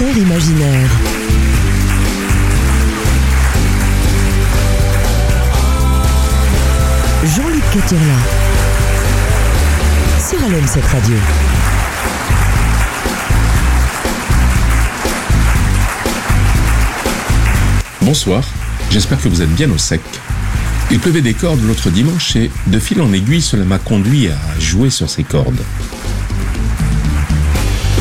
imaginaire. Jean-Luc Caturla. Sur LM7 Radio. Bonsoir, j'espère que vous êtes bien au sec. Il pleuvait des cordes l'autre dimanche et, de fil en aiguille, cela m'a conduit à jouer sur ces cordes.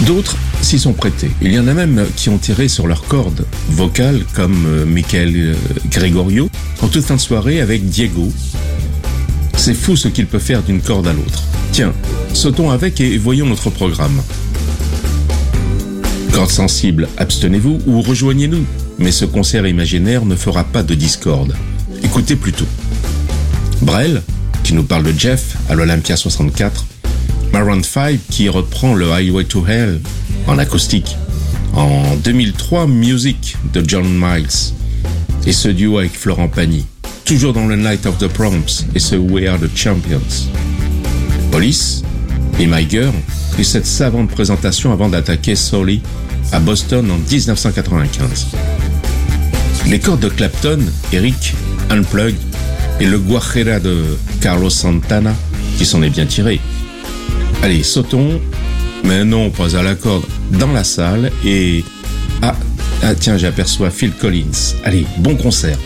D'autres s'y sont prêtés. Il y en a même qui ont tiré sur leurs cordes vocales, comme euh, Michael euh, Gregorio, en toute fin de soirée avec Diego. C'est fou ce qu'il peut faire d'une corde à l'autre. Tiens, sautons avec et voyons notre programme. Cordes sensibles, abstenez-vous ou rejoignez-nous. Mais ce concert imaginaire ne fera pas de discorde. Écoutez plutôt. Brel, qui nous parle de Jeff à l'Olympia 64. Maroon 5, qui reprend le Highway to Hell en acoustique. En 2003, Music de John Miles. Et ce duo avec Florent Pagny. Toujours dans le Night of the Proms et ce We Are the Champions. Police et My Girl et cette savante présentation avant d'attaquer Solly à Boston en 1995. Les cordes de Clapton, Eric, Unplugged et le Guajira de Carlos Santana qui s'en est bien tiré. Allez, sautons, mais non, pas à la corde, dans la salle et... Ah, ah tiens, j'aperçois Phil Collins. Allez, bon concert.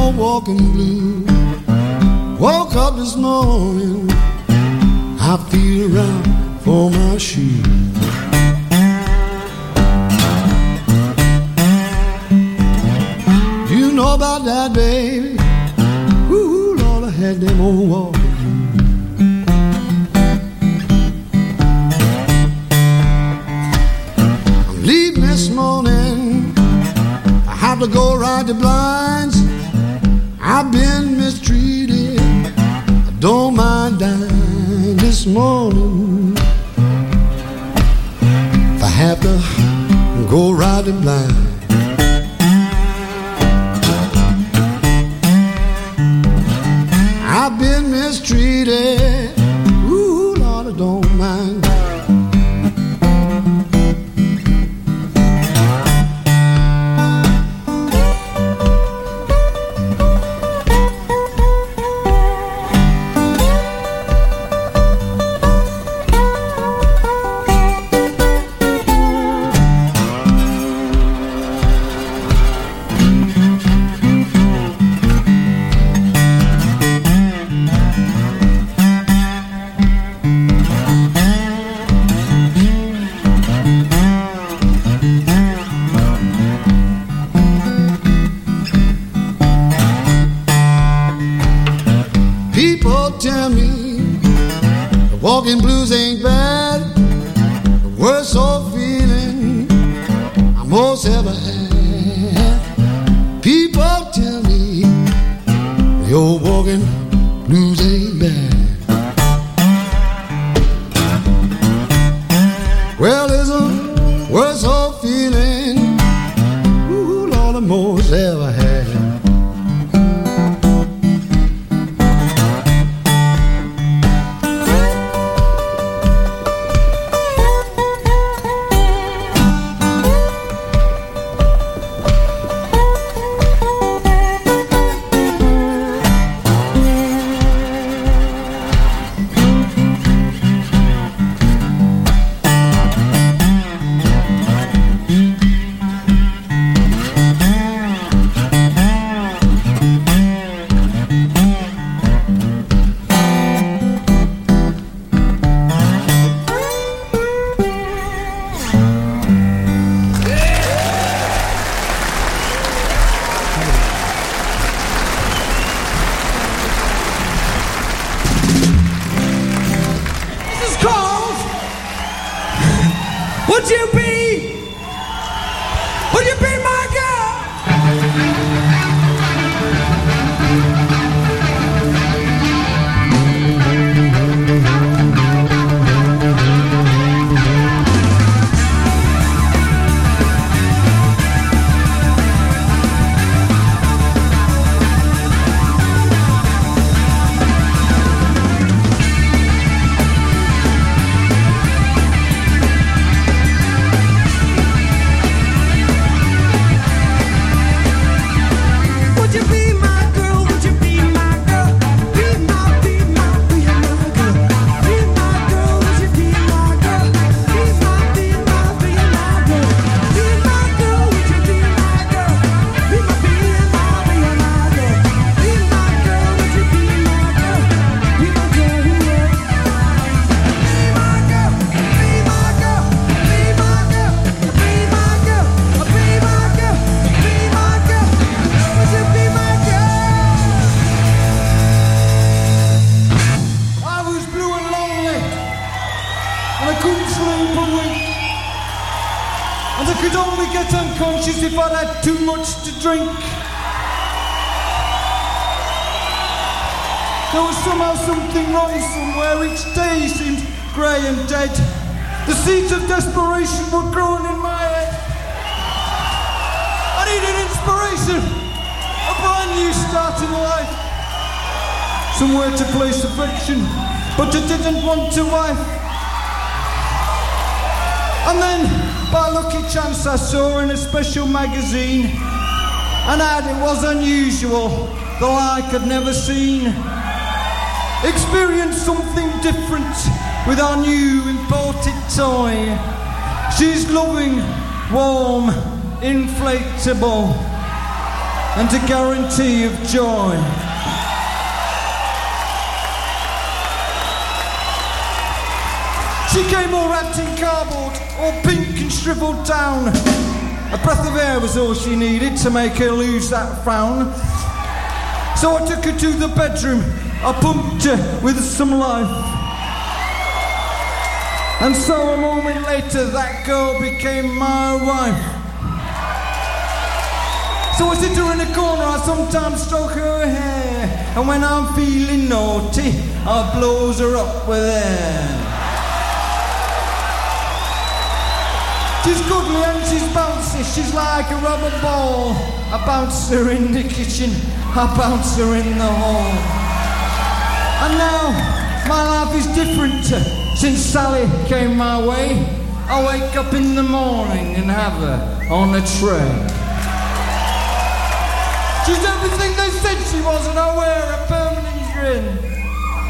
All walking blue. Woke up this morning, I feel around for my shoe. You know about that, baby. Ooh, Lord, I had them all walking. leaving this morning. I have to go ride the blinds. I've been mistreated. I don't mind dying this morning. If I have to go riding blind. I've been mistreated. capitalism all drink. There was somehow something wrong somewhere. Each day seemed grey and dead. The seeds of desperation were growing in my head. I needed inspiration, a brand new start in life. Somewhere to place affection, but I didn't want to wife. And then, by lucky chance, I saw in a special magazine an ad. It was unusual, the like I'd never seen. experience something different with our new imported toy. She's loving, warm, inflatable, and a guarantee of joy. She came all wrapped in cardboard, all pink and shriveled down. A breath of air was all she needed to make her lose that frown. So I took her to the bedroom, I pumped her with some life. And so a moment later, that girl became my wife. So I sit her in the corner, I sometimes stroke her hair. And when I'm feeling naughty, I blows her up with air. She's goodly and she's bouncy, she's like a rubber ball. I bounce her in the kitchen, I bounce her in the hall. And now my life is different since Sally came my way. I wake up in the morning and have her on a tray. She's everything they said she was, and I wear a permanent grin.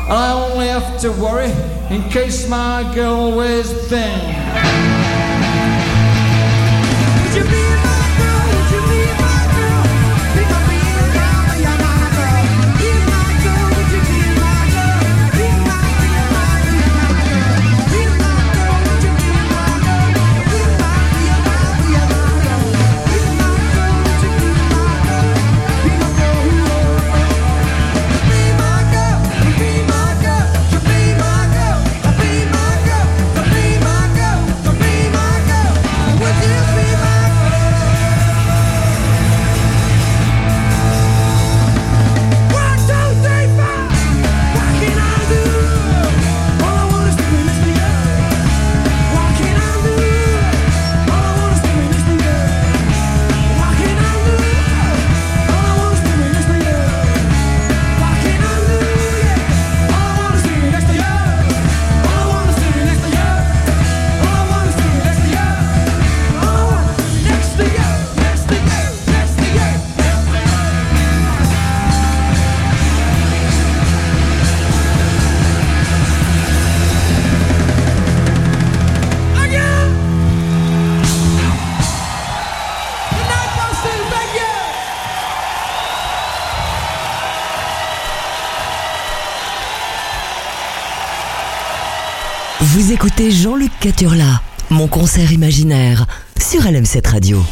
And I only have to worry in case my girl wears thin. Vous écoutez Jean-Luc Caturla, mon concert imaginaire, sur LM7 Radio.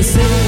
me say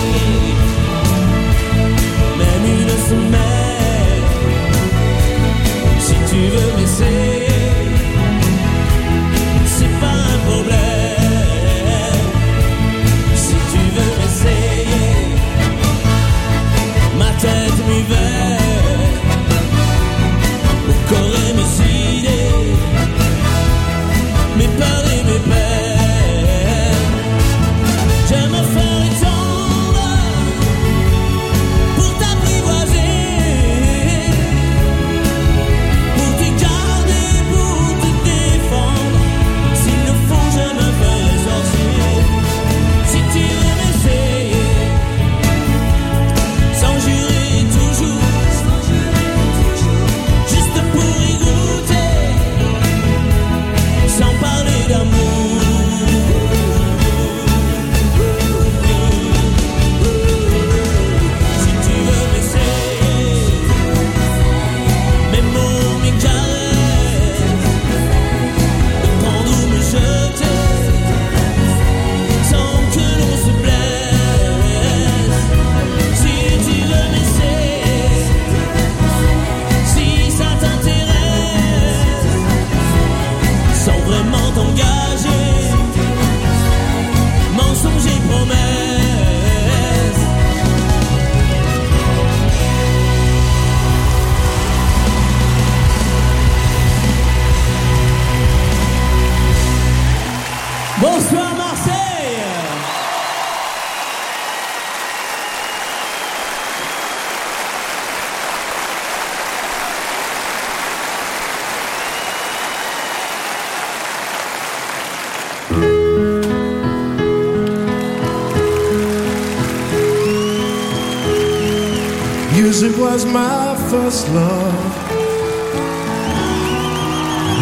Music was my first love.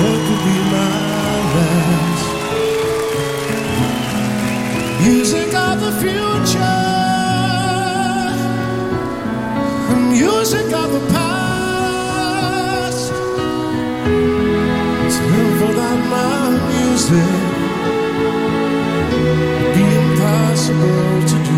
What could be my last? Music of the future. And music of the past. It's never that my music. It'd be impossible to do.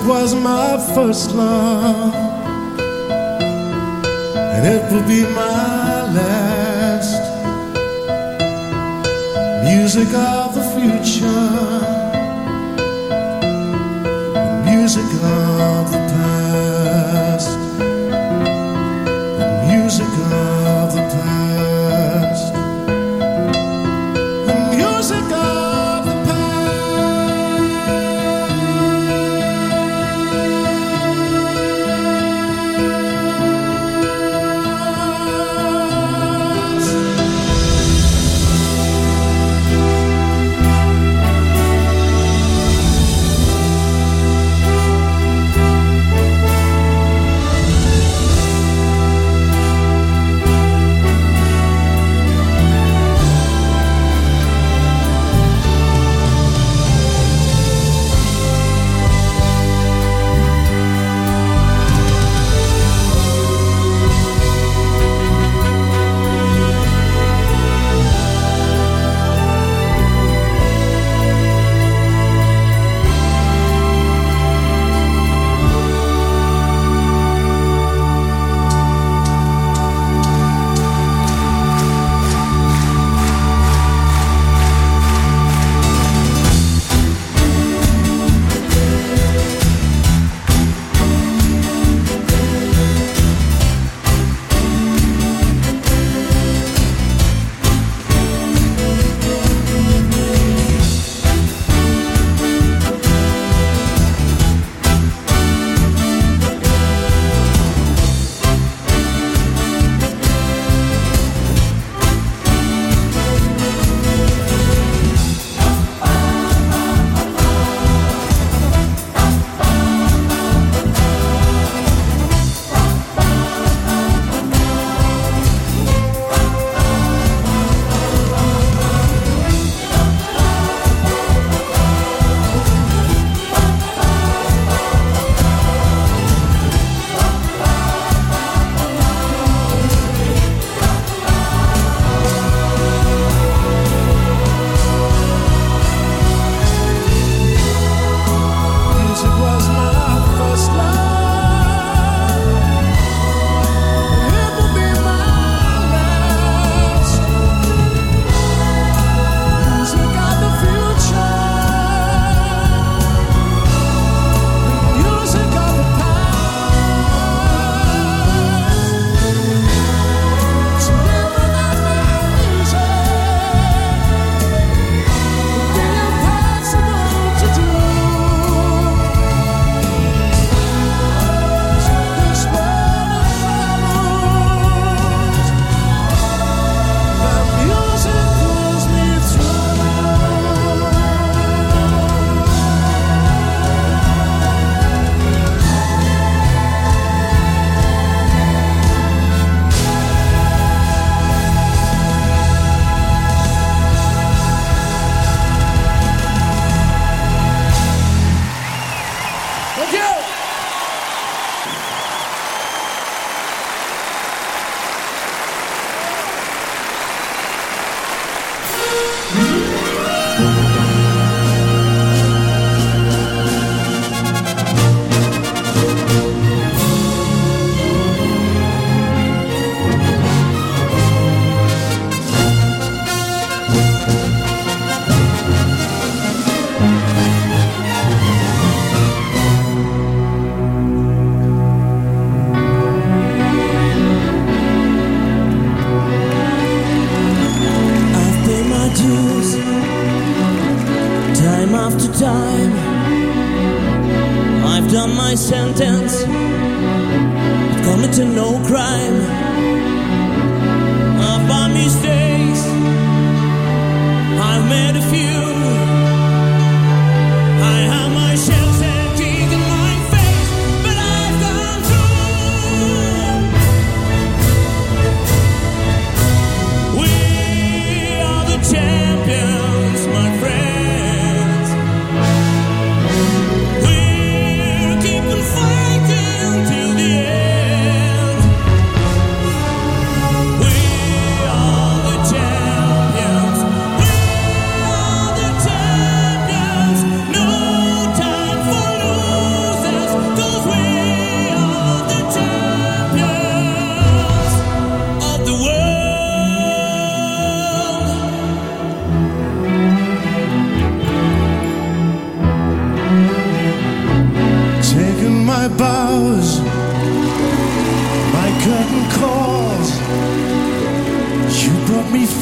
it was my first love, and it will be my last. Music of the future.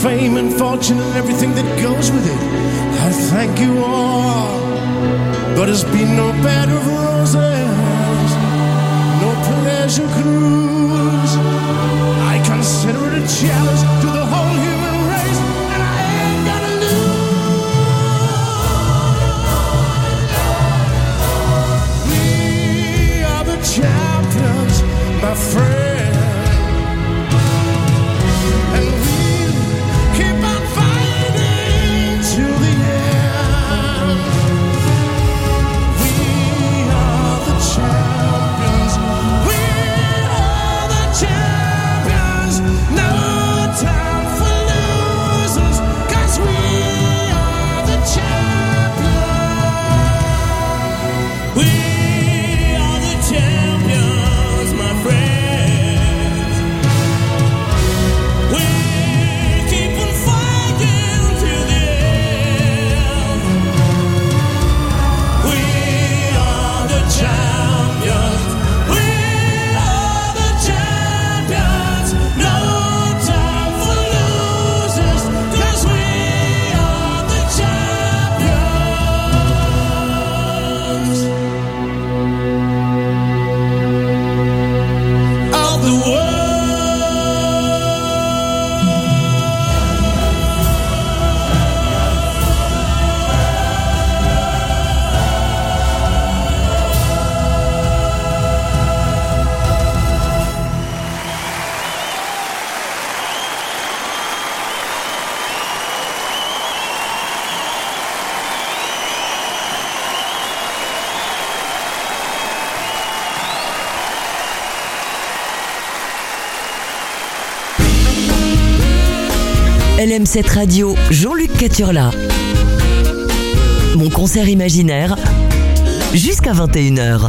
fame and fortune and everything that goes with it. I thank you all, but it's been no bed of roses, no pleasure cruise. I consider it a challenge to the whole human race, and I ain't gonna lose. We are the champions, my friend. FM7 Radio, Jean-Luc Caturla. Mon concert imaginaire, jusqu'à 21h.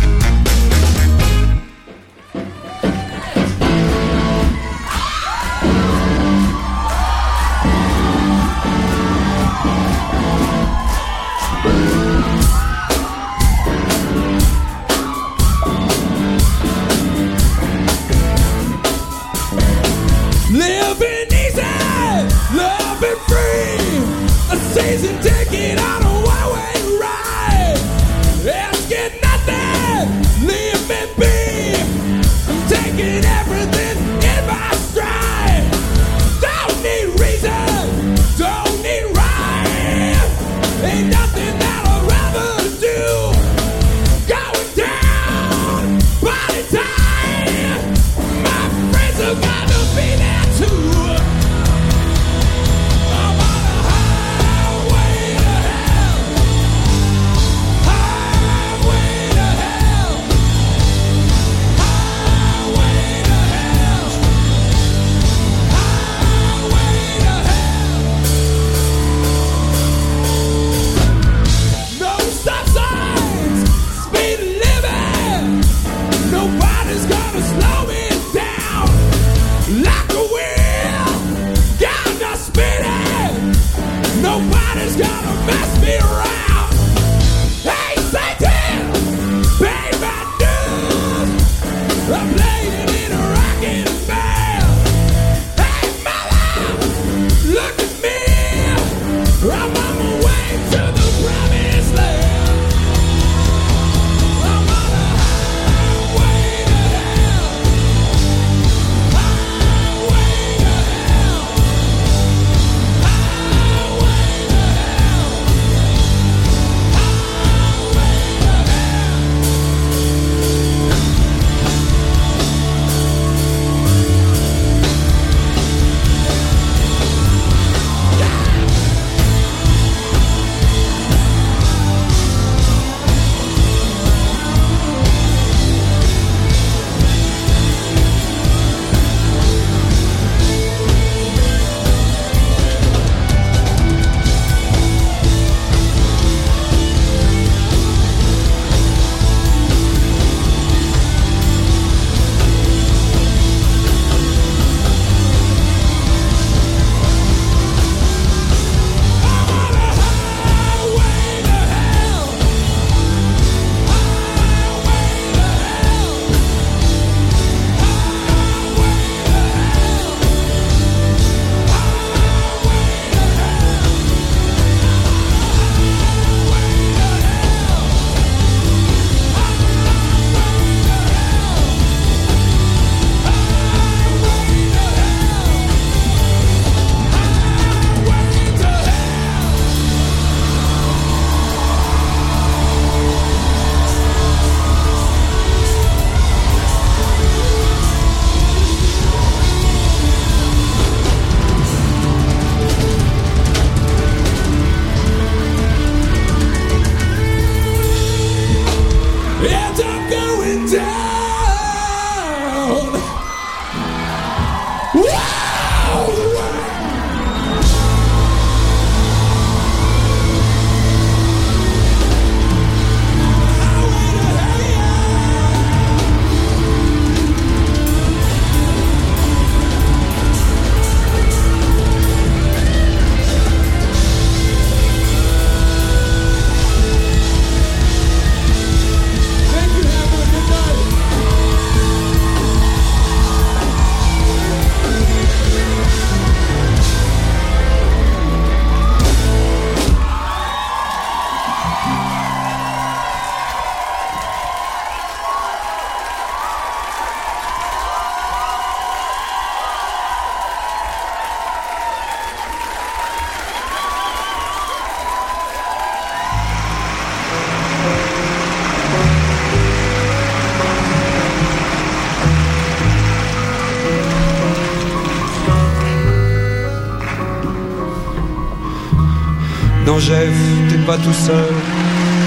Tout seul.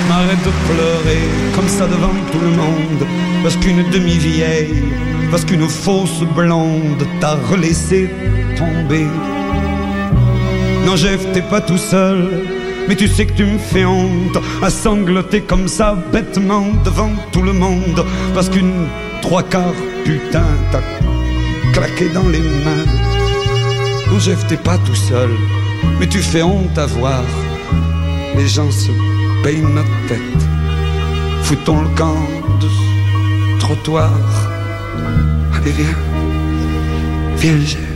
M'arrête de pleurer comme ça devant tout le monde. Parce qu'une demi-vieille, parce qu'une fausse blonde t'a relaissé tomber. Non, Jeff, t'es pas tout seul. Mais tu sais que tu me fais honte à sangloter comme ça bêtement devant tout le monde. Parce qu'une trois quarts putain t'a claqué dans les mains. Non, Jeff, t'es pas tout seul. Mais tu fais honte à voir. Les gens se payent notre tête. Foutons le camp de trottoir. Allez, viens. Viens.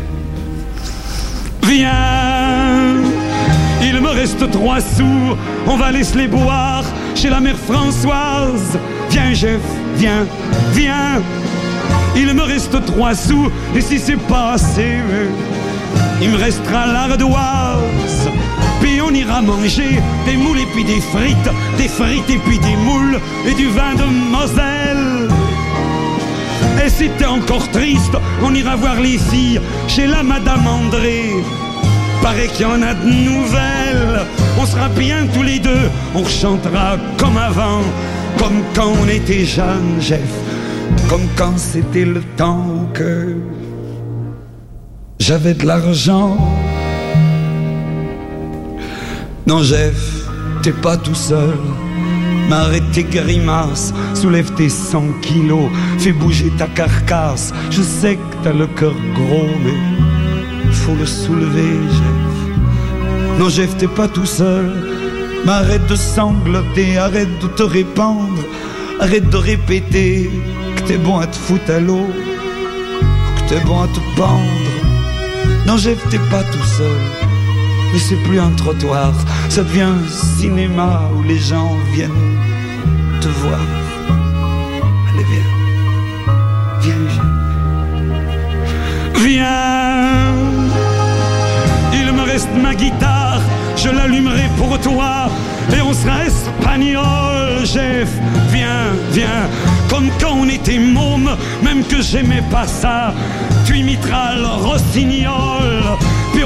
Viens Il me reste trois sous, on va laisser les boire chez la mère Françoise. Viens Jeff, viens, viens Il me reste trois sous, et si c'est pas assez, il me restera l'ardoise. Puis on ira manger des moules et puis des frites, des frites et puis des moules, et du vin de Moselle. Et si t'es encore triste, on ira voir les filles chez la Madame André. Paraît qu'il y en a de nouvelles. On sera bien tous les deux, on chantera comme avant, comme quand on était jeune, Jeff, comme quand c'était le temps que j'avais de l'argent. Non, Jeff, t'es pas tout seul. Mais arrête tes grimaces, soulève tes 100 kilos, fais bouger ta carcasse. Je sais que t'as le cœur gros, mais faut le soulever, Jeff. Non, Jeff, t'es pas tout seul. Mais arrête de sangloter, arrête de te répandre, arrête de répéter que t'es bon à te foutre à l'eau, que t'es bon à te pendre. Non, Jeff, t'es pas tout seul. Mais c'est plus un trottoir, ça devient un cinéma où les gens viennent te voir. Allez, viens. Viens. Viens. Il me reste ma guitare, je l'allumerai pour toi. Et on sera espagnol, Jeff. Viens, viens. Comme quand on était môme, même que j'aimais pas ça. Tu imiteras le rossignol.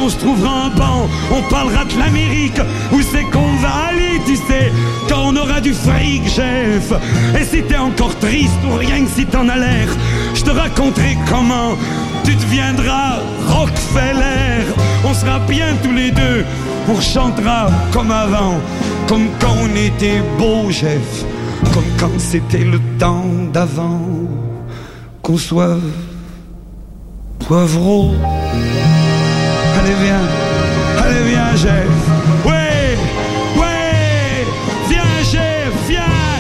On se trouvera en banc, on parlera de l'Amérique. Où c'est qu'on va aller, tu sais, quand on aura du fric, Jeff. Et si t'es encore triste ou rien que si t'en as l'air, je te raconterai comment tu deviendras Rockefeller. On sera bien tous les deux, on chantera comme avant, comme quand on était beau, Jeff, comme quand c'était le temps d'avant, qu'on soit poivreau viens, allez viens Jeff. Oui, oui, viens Jeff, viens,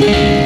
viens.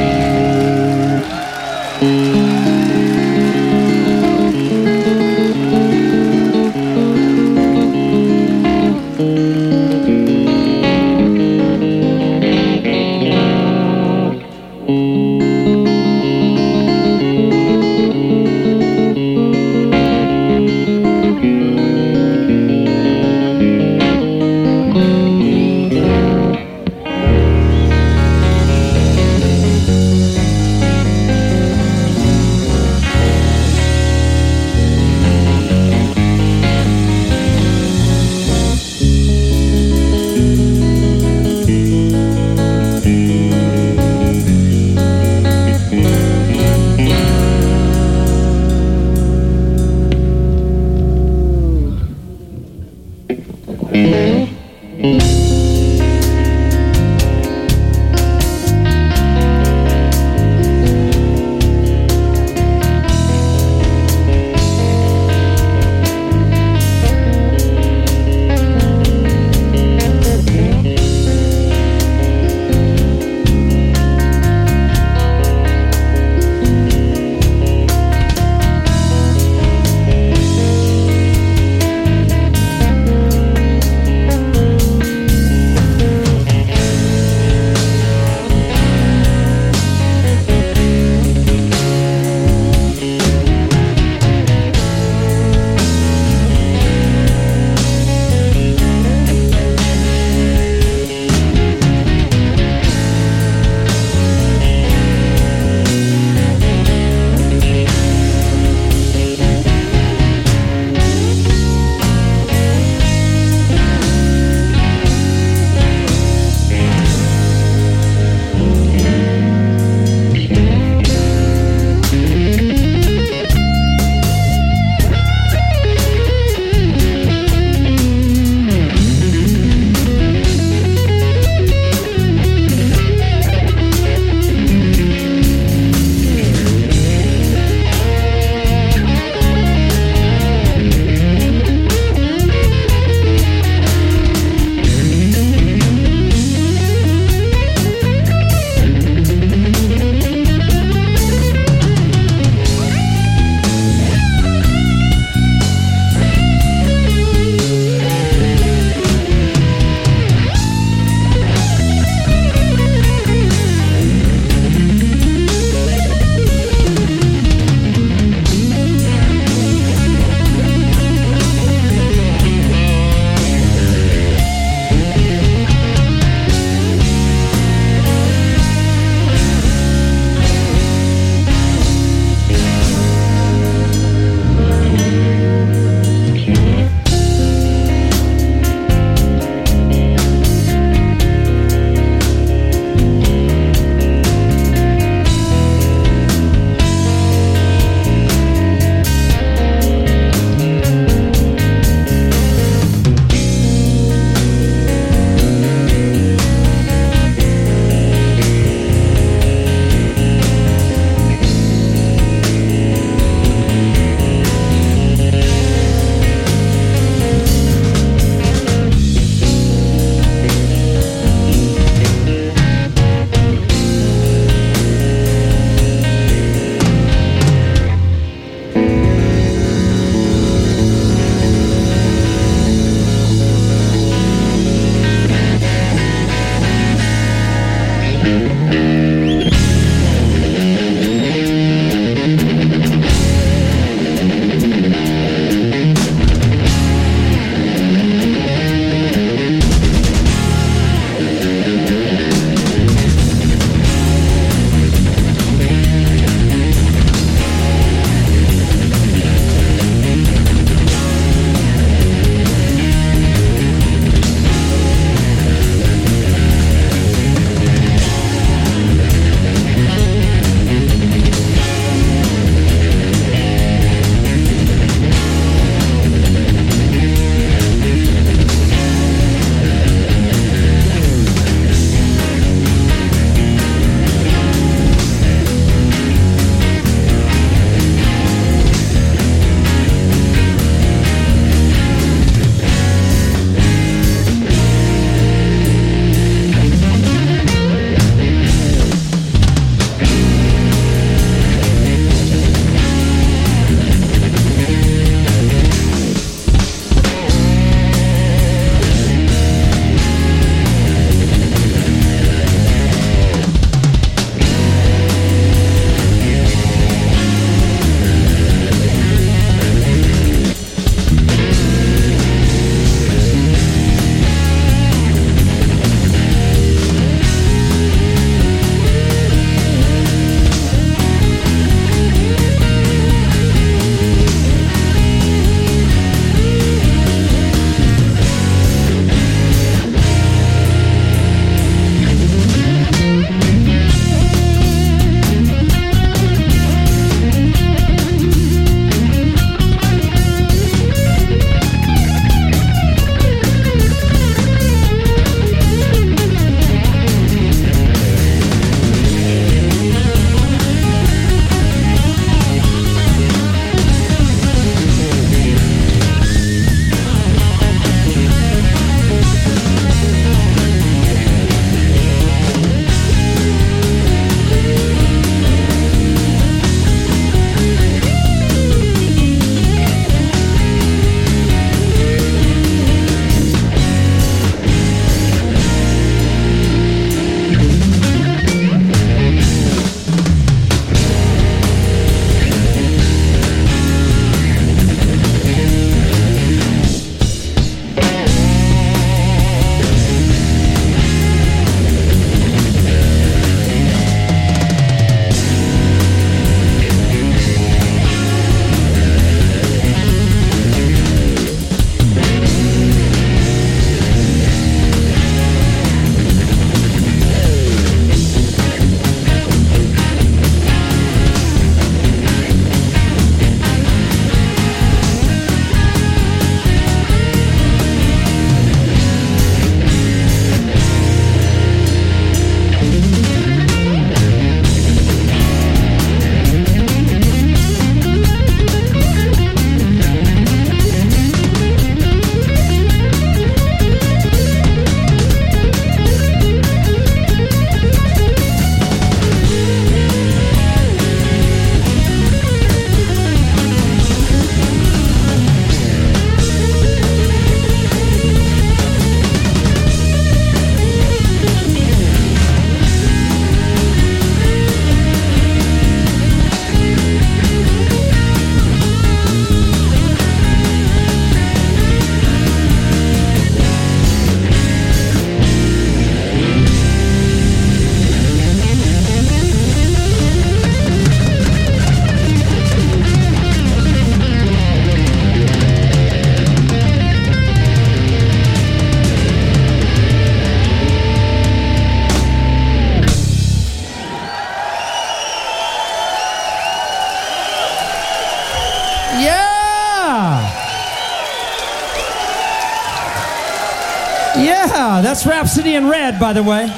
By the way.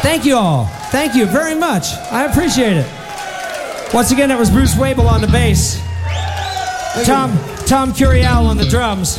Thank you all. Thank you very much. I appreciate it. Once again, that was Bruce Wabel on the bass. Tom Tom Curiel on the drums.